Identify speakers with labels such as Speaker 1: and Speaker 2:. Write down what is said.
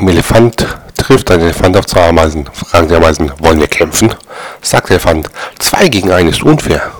Speaker 1: Ein Elefant trifft ein Elefant auf zwei Ameisen. Fragen die Ameisen, wollen wir kämpfen? Sagt der Elefant, zwei gegen einen ist unfair.